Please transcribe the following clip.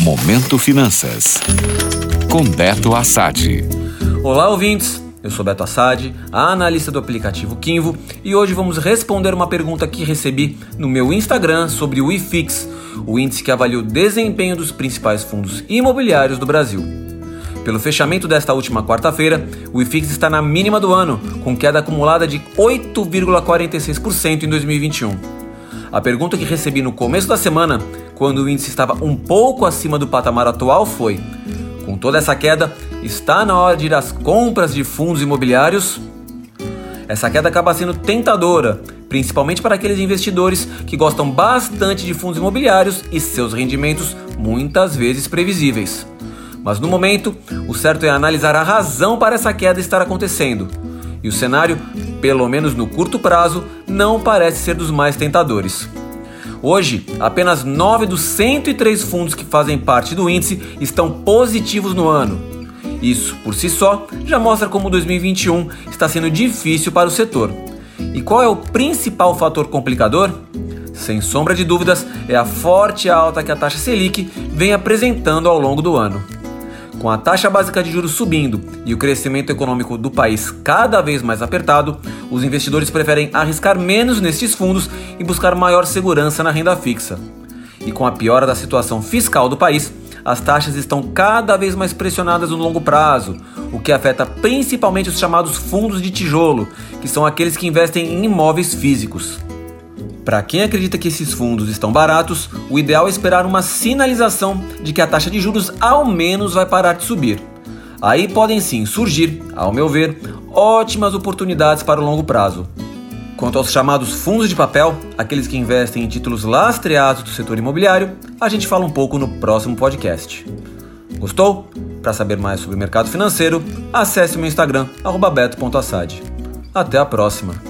Momento Finanças. Com Beto Assad. Olá, ouvintes. Eu sou Beto Assad, analista do aplicativo Kinvo, e hoje vamos responder uma pergunta que recebi no meu Instagram sobre o IFIX, o índice que avalia o desempenho dos principais fundos imobiliários do Brasil. Pelo fechamento desta última quarta-feira, o IFIX está na mínima do ano, com queda acumulada de 8,46% em 2021. A pergunta que recebi no começo da semana, quando o índice estava um pouco acima do patamar atual, foi: com toda essa queda, está na hora de ir às compras de fundos imobiliários? Essa queda acaba sendo tentadora, principalmente para aqueles investidores que gostam bastante de fundos imobiliários e seus rendimentos muitas vezes previsíveis. Mas no momento, o certo é analisar a razão para essa queda estar acontecendo. E o cenário, pelo menos no curto prazo, não parece ser dos mais tentadores. Hoje, apenas 9 dos 103 fundos que fazem parte do índice estão positivos no ano. Isso, por si só, já mostra como 2021 está sendo difícil para o setor. E qual é o principal fator complicador? Sem sombra de dúvidas, é a forte alta que a taxa Selic vem apresentando ao longo do ano. Com a taxa básica de juros subindo e o crescimento econômico do país cada vez mais apertado, os investidores preferem arriscar menos nestes fundos e buscar maior segurança na renda fixa. E com a piora da situação fiscal do país, as taxas estão cada vez mais pressionadas no longo prazo, o que afeta principalmente os chamados fundos de tijolo, que são aqueles que investem em imóveis físicos. Para quem acredita que esses fundos estão baratos, o ideal é esperar uma sinalização de que a taxa de juros ao menos vai parar de subir. Aí podem sim surgir, ao meu ver, ótimas oportunidades para o longo prazo. Quanto aos chamados fundos de papel, aqueles que investem em títulos lastreados do setor imobiliário, a gente fala um pouco no próximo podcast. Gostou? Para saber mais sobre o mercado financeiro, acesse meu Instagram, beto.assad. Até a próxima!